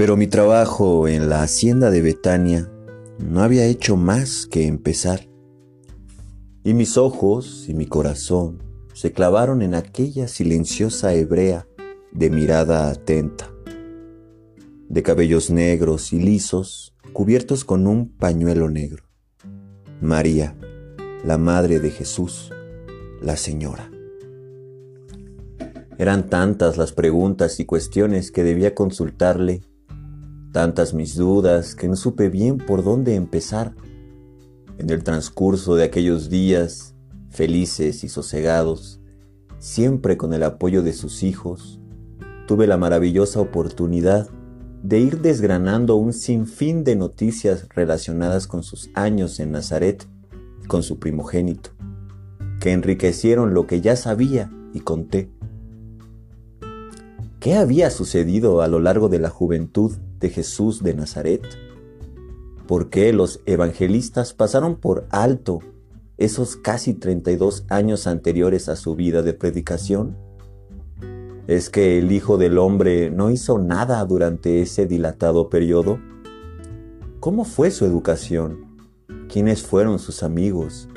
Pero mi trabajo en la hacienda de Betania no había hecho más que empezar. Y mis ojos y mi corazón se clavaron en aquella silenciosa hebrea de mirada atenta, de cabellos negros y lisos cubiertos con un pañuelo negro. María, la Madre de Jesús, la Señora. Eran tantas las preguntas y cuestiones que debía consultarle tantas mis dudas que no supe bien por dónde empezar. En el transcurso de aquellos días, felices y sosegados, siempre con el apoyo de sus hijos, tuve la maravillosa oportunidad de ir desgranando un sinfín de noticias relacionadas con sus años en Nazaret con su primogénito, que enriquecieron lo que ya sabía y conté. ¿Qué había sucedido a lo largo de la juventud de Jesús de Nazaret? ¿Por qué los evangelistas pasaron por alto esos casi 32 años anteriores a su vida de predicación? ¿Es que el Hijo del Hombre no hizo nada durante ese dilatado periodo? ¿Cómo fue su educación? ¿Quiénes fueron sus amigos?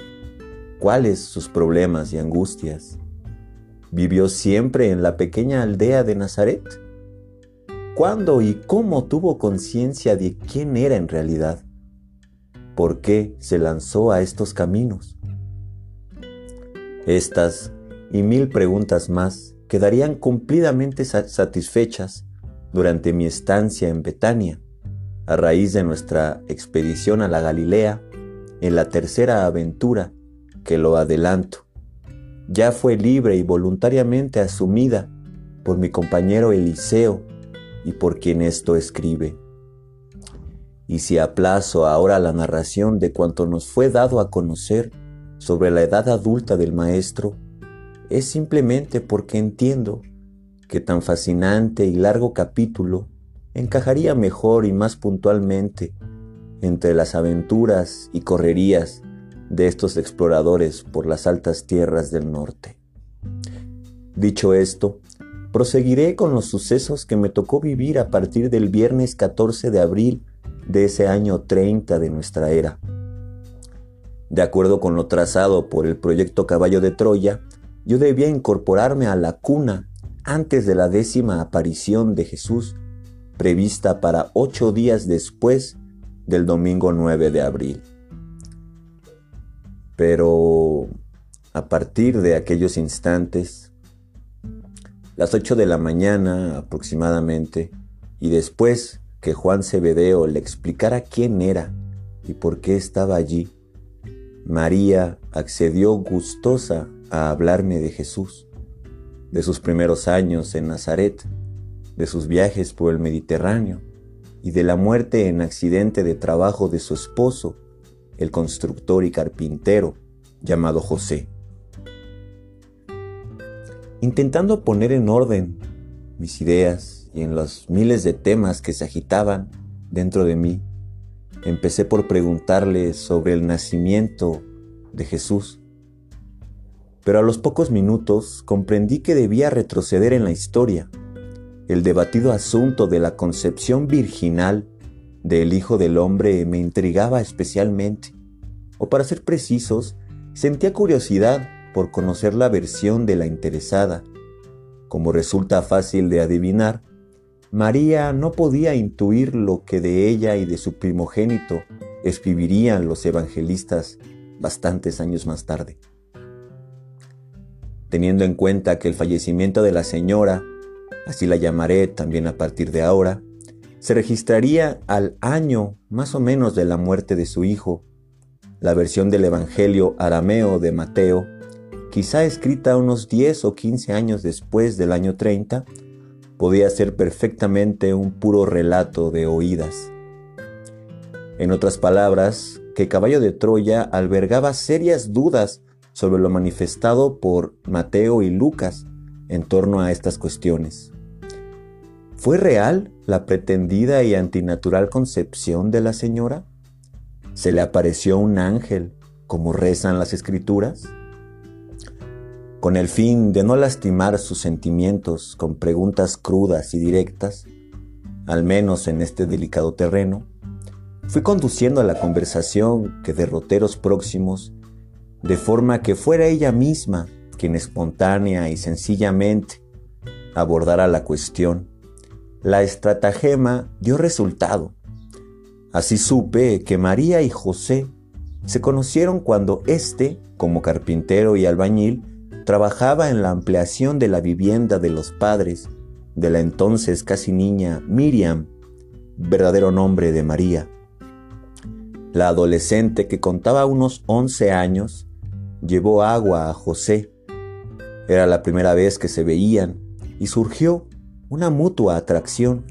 ¿Cuáles sus problemas y angustias? ¿Vivió siempre en la pequeña aldea de Nazaret? ¿Cuándo y cómo tuvo conciencia de quién era en realidad? ¿Por qué se lanzó a estos caminos? Estas y mil preguntas más quedarían cumplidamente satisfechas durante mi estancia en Betania, a raíz de nuestra expedición a la Galilea, en la tercera aventura que lo adelanto. Ya fue libre y voluntariamente asumida por mi compañero Eliseo y por quien esto escribe. Y si aplazo ahora la narración de cuanto nos fue dado a conocer sobre la edad adulta del Maestro, es simplemente porque entiendo que tan fascinante y largo capítulo encajaría mejor y más puntualmente entre las aventuras y correrías de estos exploradores por las altas tierras del norte. Dicho esto, Proseguiré con los sucesos que me tocó vivir a partir del viernes 14 de abril de ese año 30 de nuestra era. De acuerdo con lo trazado por el proyecto Caballo de Troya, yo debía incorporarme a la cuna antes de la décima aparición de Jesús, prevista para ocho días después del domingo 9 de abril. Pero a partir de aquellos instantes, las 8 de la mañana aproximadamente, y después que Juan Cebedeo le explicara quién era y por qué estaba allí, María accedió gustosa a hablarme de Jesús, de sus primeros años en Nazaret, de sus viajes por el Mediterráneo y de la muerte en accidente de trabajo de su esposo, el constructor y carpintero llamado José. Intentando poner en orden mis ideas y en los miles de temas que se agitaban dentro de mí, empecé por preguntarle sobre el nacimiento de Jesús. Pero a los pocos minutos comprendí que debía retroceder en la historia. El debatido asunto de la concepción virginal del Hijo del Hombre me intrigaba especialmente, o para ser precisos, sentía curiosidad por conocer la versión de la interesada. Como resulta fácil de adivinar, María no podía intuir lo que de ella y de su primogénito escribirían los evangelistas bastantes años más tarde. Teniendo en cuenta que el fallecimiento de la señora, así la llamaré también a partir de ahora, se registraría al año más o menos de la muerte de su hijo, la versión del Evangelio arameo de Mateo quizá escrita unos 10 o 15 años después del año 30, podía ser perfectamente un puro relato de oídas. En otras palabras, que Caballo de Troya albergaba serias dudas sobre lo manifestado por Mateo y Lucas en torno a estas cuestiones. ¿Fue real la pretendida y antinatural concepción de la señora? ¿Se le apareció un ángel, como rezan las escrituras? Con el fin de no lastimar sus sentimientos con preguntas crudas y directas, al menos en este delicado terreno, fui conduciendo a la conversación que derroteros próximos, de forma que fuera ella misma quien espontánea y sencillamente abordara la cuestión. La estratagema dio resultado. Así supe que María y José se conocieron cuando éste, como carpintero y albañil, trabajaba en la ampliación de la vivienda de los padres de la entonces casi niña Miriam, verdadero nombre de María. La adolescente que contaba unos 11 años llevó agua a José. Era la primera vez que se veían y surgió una mutua atracción.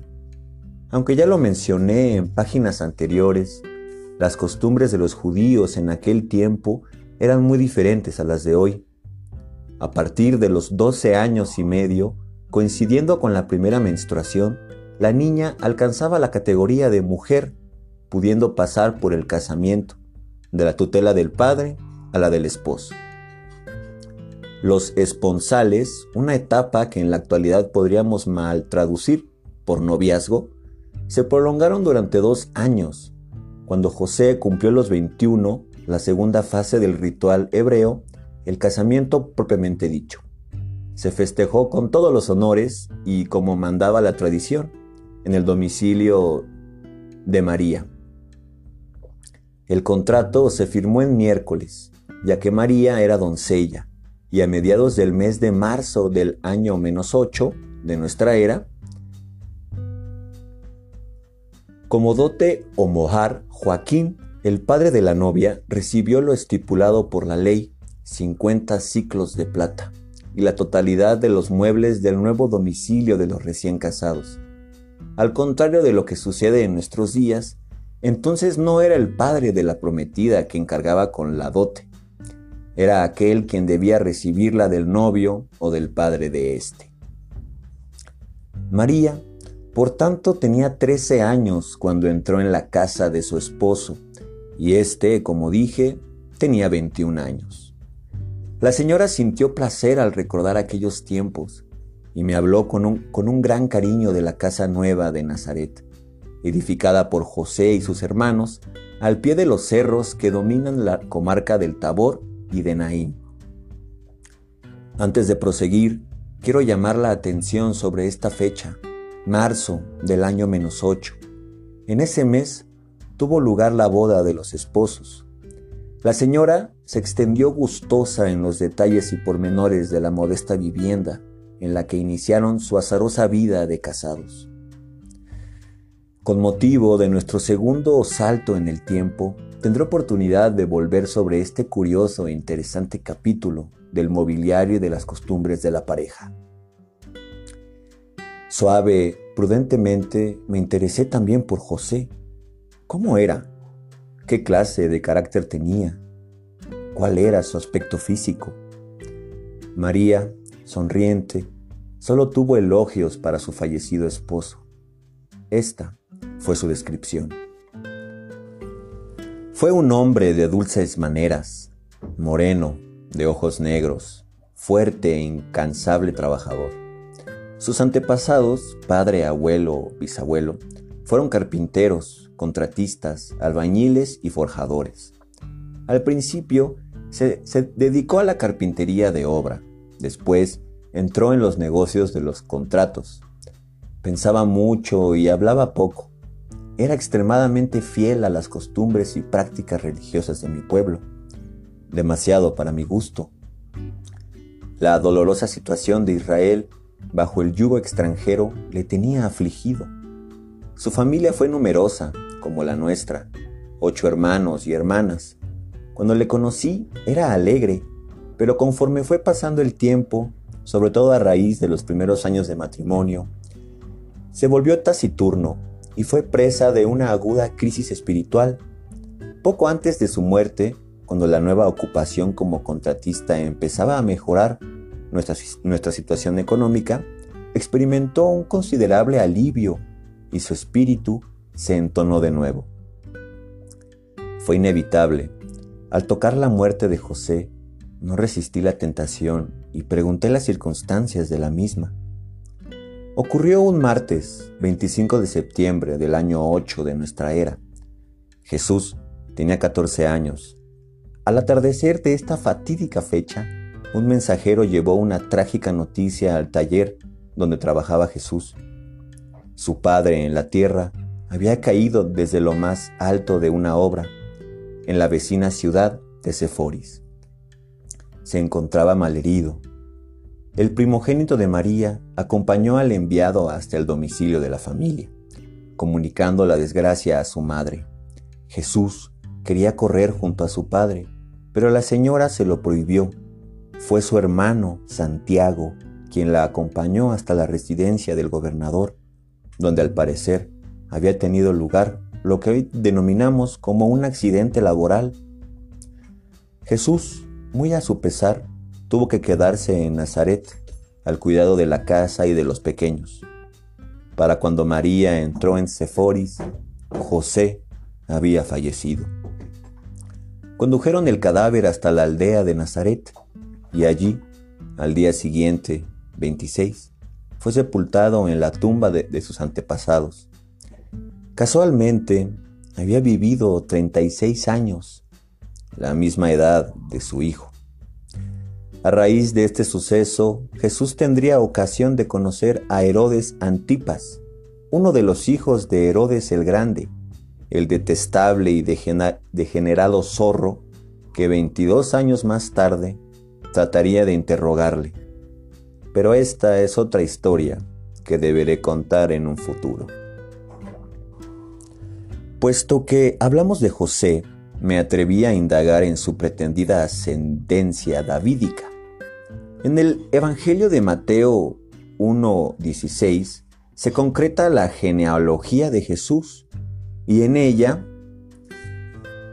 Aunque ya lo mencioné en páginas anteriores, las costumbres de los judíos en aquel tiempo eran muy diferentes a las de hoy. A partir de los 12 años y medio, coincidiendo con la primera menstruación, la niña alcanzaba la categoría de mujer, pudiendo pasar por el casamiento, de la tutela del padre a la del esposo. Los esponsales, una etapa que en la actualidad podríamos mal traducir por noviazgo, se prolongaron durante dos años. Cuando José cumplió los 21, la segunda fase del ritual hebreo, el casamiento propiamente dicho. Se festejó con todos los honores y como mandaba la tradición, en el domicilio de María. El contrato se firmó en miércoles, ya que María era doncella y a mediados del mes de marzo del año menos 8 de nuestra era, como dote o mojar, Joaquín, el padre de la novia, recibió lo estipulado por la ley, 50 ciclos de plata, y la totalidad de los muebles del nuevo domicilio de los recién casados. Al contrario de lo que sucede en nuestros días, entonces no era el padre de la prometida que encargaba con la dote, era aquel quien debía recibirla del novio o del padre de éste. María, por tanto, tenía 13 años cuando entró en la casa de su esposo, y éste, como dije, tenía 21 años. La señora sintió placer al recordar aquellos tiempos y me habló con un, con un gran cariño de la casa nueva de Nazaret, edificada por José y sus hermanos al pie de los cerros que dominan la comarca del Tabor y de Naín. Antes de proseguir, quiero llamar la atención sobre esta fecha, marzo del año menos 8. En ese mes tuvo lugar la boda de los esposos. La señora se extendió gustosa en los detalles y pormenores de la modesta vivienda en la que iniciaron su azarosa vida de casados. Con motivo de nuestro segundo salto en el tiempo, tendré oportunidad de volver sobre este curioso e interesante capítulo del mobiliario y de las costumbres de la pareja. Suave, prudentemente, me interesé también por José. ¿Cómo era? ¿Qué clase de carácter tenía? ¿Cuál era su aspecto físico? María, sonriente, solo tuvo elogios para su fallecido esposo. Esta fue su descripción. Fue un hombre de dulces maneras, moreno, de ojos negros, fuerte e incansable trabajador. Sus antepasados, padre, abuelo, bisabuelo, fueron carpinteros, contratistas, albañiles y forjadores. Al principio se, se, dedicó a la carpintería de obra, después entró en los negocios de los contratos. Pensaba mucho y hablaba poco. Era extremadamente fiel a las costumbres y prácticas religiosas de mi pueblo, demasiado para mi gusto. La dolorosa situación de Israel bajo el yugo extranjero le tenía afligido. Su familia fue numerosa, como la nuestra, ocho hermanos y hermanas. Cuando le conocí era alegre, pero conforme fue pasando el tiempo, sobre todo a raíz de los primeros años de matrimonio, se volvió taciturno y fue presa de una aguda crisis espiritual. Poco antes de su muerte, cuando la nueva ocupación como contratista empezaba a mejorar nuestra, nuestra situación económica, experimentó un considerable alivio y su espíritu se entonó de nuevo. Fue inevitable. Al tocar la muerte de José, no resistí la tentación y pregunté las circunstancias de la misma. Ocurrió un martes 25 de septiembre del año 8 de nuestra era. Jesús tenía 14 años. Al atardecer de esta fatídica fecha, un mensajero llevó una trágica noticia al taller donde trabajaba Jesús. Su padre en la tierra había caído desde lo más alto de una obra, en la vecina ciudad de Seforis. Se encontraba malherido el primogénito de María acompañó al enviado hasta el domicilio de la familia, comunicando la desgracia a su madre. Jesús quería correr junto a su padre, pero la señora se lo prohibió. Fue su hermano, Santiago, quien la acompañó hasta la residencia del gobernador, donde al parecer había tenido lugar lo que hoy denominamos como un accidente laboral. Jesús, muy a su pesar, tuvo que quedarse en Nazaret al cuidado de la casa y de los pequeños. Para cuando María entró en Seforis, José había fallecido. Condujeron el cadáver hasta la aldea de Nazaret y allí, al día siguiente, 26, fue sepultado en la tumba de, de sus antepasados. Casualmente, había vivido 36 años, la misma edad de su hijo. A raíz de este suceso, Jesús tendría ocasión de conocer a Herodes Antipas, uno de los hijos de Herodes el Grande, el detestable y degenerado zorro que 22 años más tarde trataría de interrogarle. Pero esta es otra historia que deberé contar en un futuro. Puesto que hablamos de José, me atreví a indagar en su pretendida ascendencia davídica. En el Evangelio de Mateo 1.16 se concreta la genealogía de Jesús y en ella,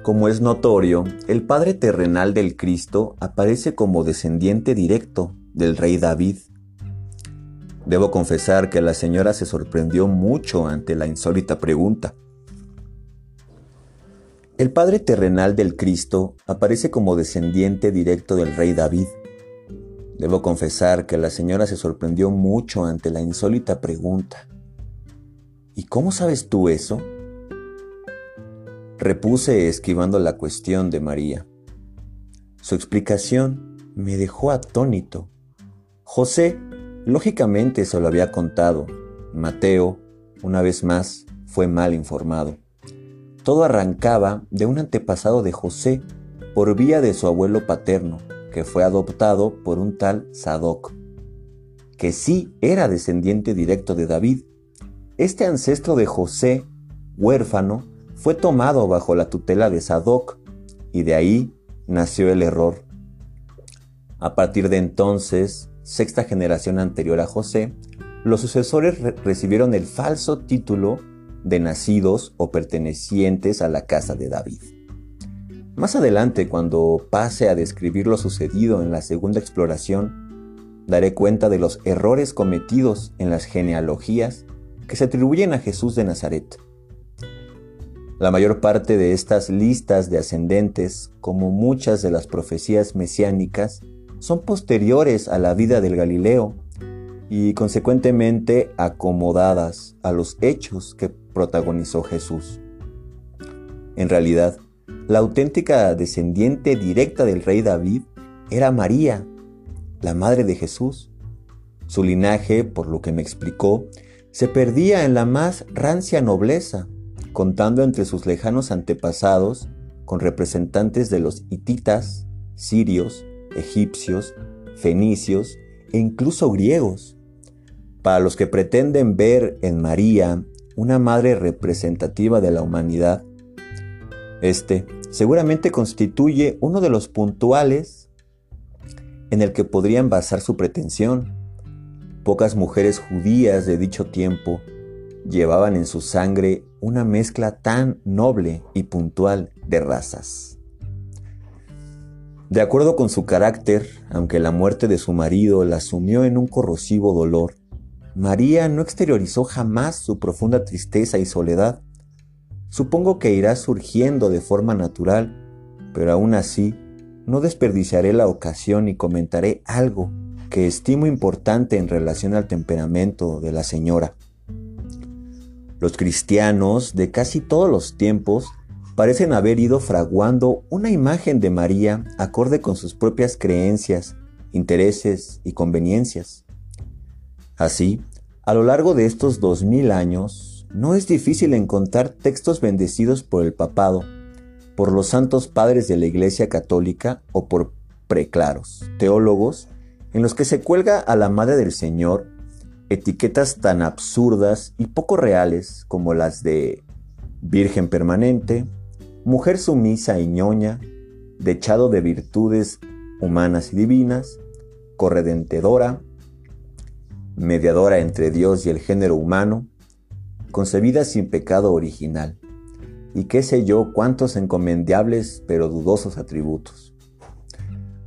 como es notorio, el Padre terrenal del Cristo aparece como descendiente directo del rey David. Debo confesar que la señora se sorprendió mucho ante la insólita pregunta. El Padre terrenal del Cristo aparece como descendiente directo del rey David. Debo confesar que la señora se sorprendió mucho ante la insólita pregunta. ¿Y cómo sabes tú eso? Repuse esquivando la cuestión de María. Su explicación me dejó atónito. José, lógicamente, se lo había contado. Mateo, una vez más, fue mal informado. Todo arrancaba de un antepasado de José por vía de su abuelo paterno, que fue adoptado por un tal Sadoc, que sí era descendiente directo de David. Este ancestro de José, huérfano, fue tomado bajo la tutela de Sadoc y de ahí nació el error. A partir de entonces, sexta generación anterior a José, los sucesores recibieron el falso título de nacidos o pertenecientes a la casa de David. Más adelante, cuando pase a describir lo sucedido en la segunda exploración, daré cuenta de los errores cometidos en las genealogías que se atribuyen a Jesús de Nazaret. La mayor parte de estas listas de ascendentes, como muchas de las profecías mesiánicas, son posteriores a la vida del Galileo y consecuentemente acomodadas a los hechos que protagonizó Jesús. En realidad, la auténtica descendiente directa del rey David era María, la madre de Jesús. Su linaje, por lo que me explicó, se perdía en la más rancia nobleza, contando entre sus lejanos antepasados con representantes de los hititas, sirios, egipcios, fenicios e incluso griegos. Para los que pretenden ver en María una madre representativa de la humanidad, este seguramente constituye uno de los puntuales en el que podrían basar su pretensión. Pocas mujeres judías de dicho tiempo llevaban en su sangre una mezcla tan noble y puntual de razas. De acuerdo con su carácter, aunque la muerte de su marido la sumió en un corrosivo dolor, María no exteriorizó jamás su profunda tristeza y soledad, Supongo que irá surgiendo de forma natural, pero aún así no desperdiciaré la ocasión y comentaré algo que estimo importante en relación al temperamento de la señora. Los cristianos de casi todos los tiempos parecen haber ido fraguando una imagen de María acorde con sus propias creencias, intereses y conveniencias. Así, a lo largo de estos dos mil años, no es difícil encontrar textos bendecidos por el papado, por los santos padres de la Iglesia Católica o por preclaros, teólogos, en los que se cuelga a la Madre del Señor etiquetas tan absurdas y poco reales como las de Virgen permanente, mujer sumisa y ñoña, dechado de virtudes humanas y divinas, corredentedora, mediadora entre Dios y el género humano, concebida sin pecado original, y qué sé yo cuántos encomendables pero dudosos atributos.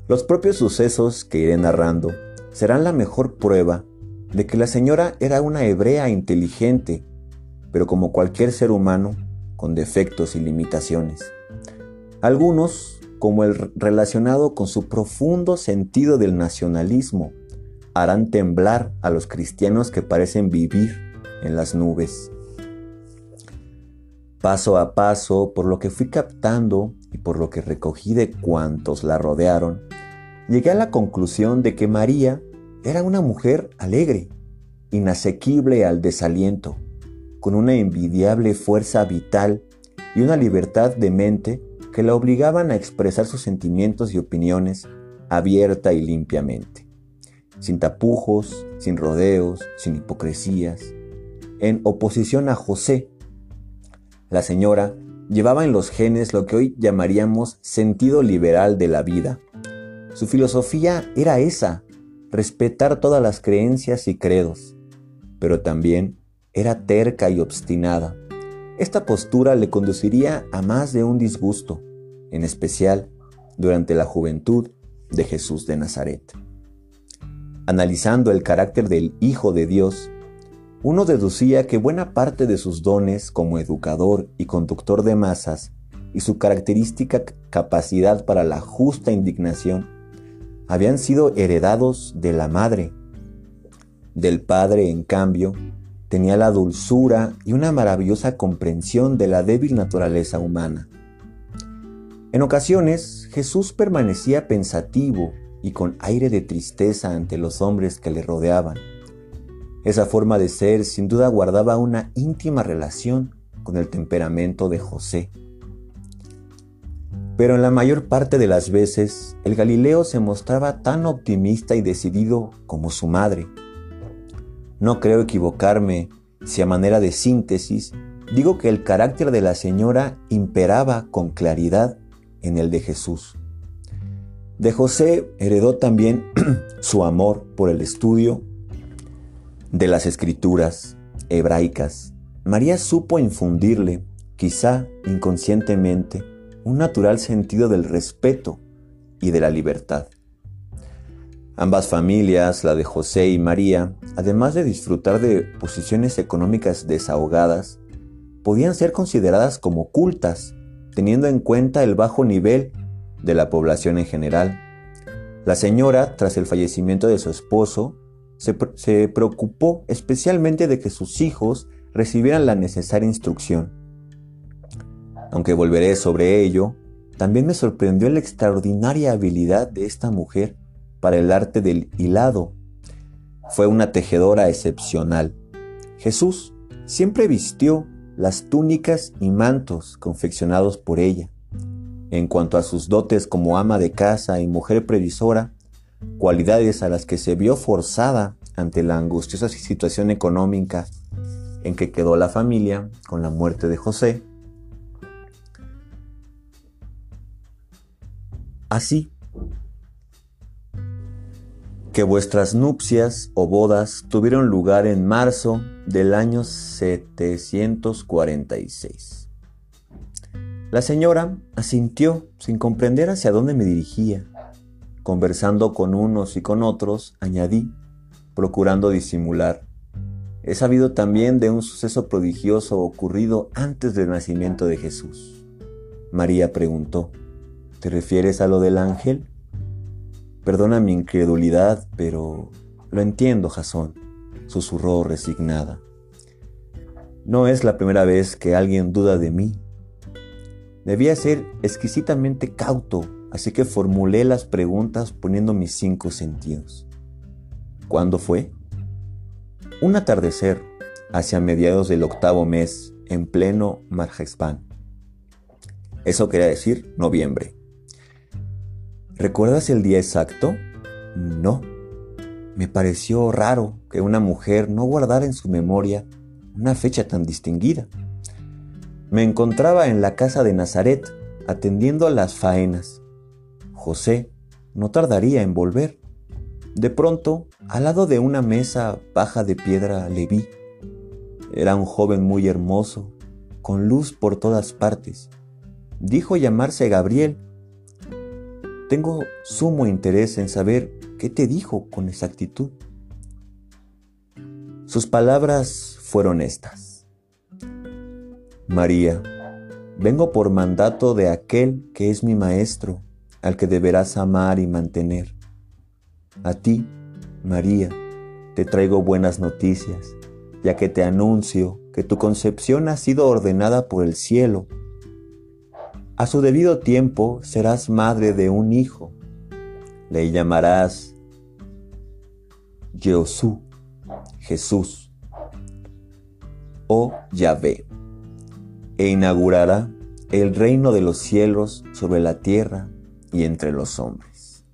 Los propios sucesos que iré narrando serán la mejor prueba de que la señora era una hebrea inteligente, pero como cualquier ser humano, con defectos y limitaciones. Algunos, como el relacionado con su profundo sentido del nacionalismo, harán temblar a los cristianos que parecen vivir en las nubes. Paso a paso, por lo que fui captando y por lo que recogí de cuantos la rodearon, llegué a la conclusión de que María era una mujer alegre, inasequible al desaliento, con una envidiable fuerza vital y una libertad de mente que la obligaban a expresar sus sentimientos y opiniones abierta y limpiamente, sin tapujos, sin rodeos, sin hipocresías, en oposición a José. La señora llevaba en los genes lo que hoy llamaríamos sentido liberal de la vida. Su filosofía era esa, respetar todas las creencias y credos, pero también era terca y obstinada. Esta postura le conduciría a más de un disgusto, en especial durante la juventud de Jesús de Nazaret. Analizando el carácter del Hijo de Dios, uno deducía que buena parte de sus dones como educador y conductor de masas y su característica capacidad para la justa indignación habían sido heredados de la madre. Del padre, en cambio, tenía la dulzura y una maravillosa comprensión de la débil naturaleza humana. En ocasiones Jesús permanecía pensativo y con aire de tristeza ante los hombres que le rodeaban. Esa forma de ser sin duda guardaba una íntima relación con el temperamento de José. Pero en la mayor parte de las veces el Galileo se mostraba tan optimista y decidido como su madre. No creo equivocarme si a manera de síntesis digo que el carácter de la señora imperaba con claridad en el de Jesús. De José heredó también su amor por el estudio de las escrituras hebraicas. María supo infundirle, quizá inconscientemente, un natural sentido del respeto y de la libertad. Ambas familias, la de José y María, además de disfrutar de posiciones económicas desahogadas, podían ser consideradas como cultas, teniendo en cuenta el bajo nivel de la población en general. La señora, tras el fallecimiento de su esposo, se, se preocupó especialmente de que sus hijos recibieran la necesaria instrucción. Aunque volveré sobre ello, también me sorprendió la extraordinaria habilidad de esta mujer para el arte del hilado. Fue una tejedora excepcional. Jesús siempre vistió las túnicas y mantos confeccionados por ella. En cuanto a sus dotes como ama de casa y mujer previsora, cualidades a las que se vio forzada ante la angustiosa situación económica en que quedó la familia con la muerte de José. Así, que vuestras nupcias o bodas tuvieron lugar en marzo del año 746. La señora asintió sin comprender hacia dónde me dirigía. Conversando con unos y con otros, añadí, procurando disimular. He sabido también de un suceso prodigioso ocurrido antes del nacimiento de Jesús. María preguntó, ¿te refieres a lo del ángel? Perdona mi incredulidad, pero lo entiendo, Jasón, susurró resignada. No es la primera vez que alguien duda de mí. Debía ser exquisitamente cauto, así que formulé las preguntas poniendo mis cinco sentidos. ¿Cuándo fue? Un atardecer, hacia mediados del octavo mes, en pleno Marjespán. Eso quería decir noviembre. ¿Recuerdas el día exacto? No. Me pareció raro que una mujer no guardara en su memoria una fecha tan distinguida. Me encontraba en la casa de Nazaret atendiendo a las faenas. José no tardaría en volver. De pronto, al lado de una mesa baja de piedra le vi. Era un joven muy hermoso, con luz por todas partes. Dijo llamarse Gabriel tengo sumo interés en saber qué te dijo con exactitud. Sus palabras fueron estas. María, vengo por mandato de aquel que es mi maestro, al que deberás amar y mantener. A ti, María, te traigo buenas noticias, ya que te anuncio que tu concepción ha sido ordenada por el cielo a su debido tiempo serás madre de un hijo. Le llamarás Jeosú, Jesús, o Yahvé, e inaugurará el reino de los cielos sobre la tierra y entre los hombres.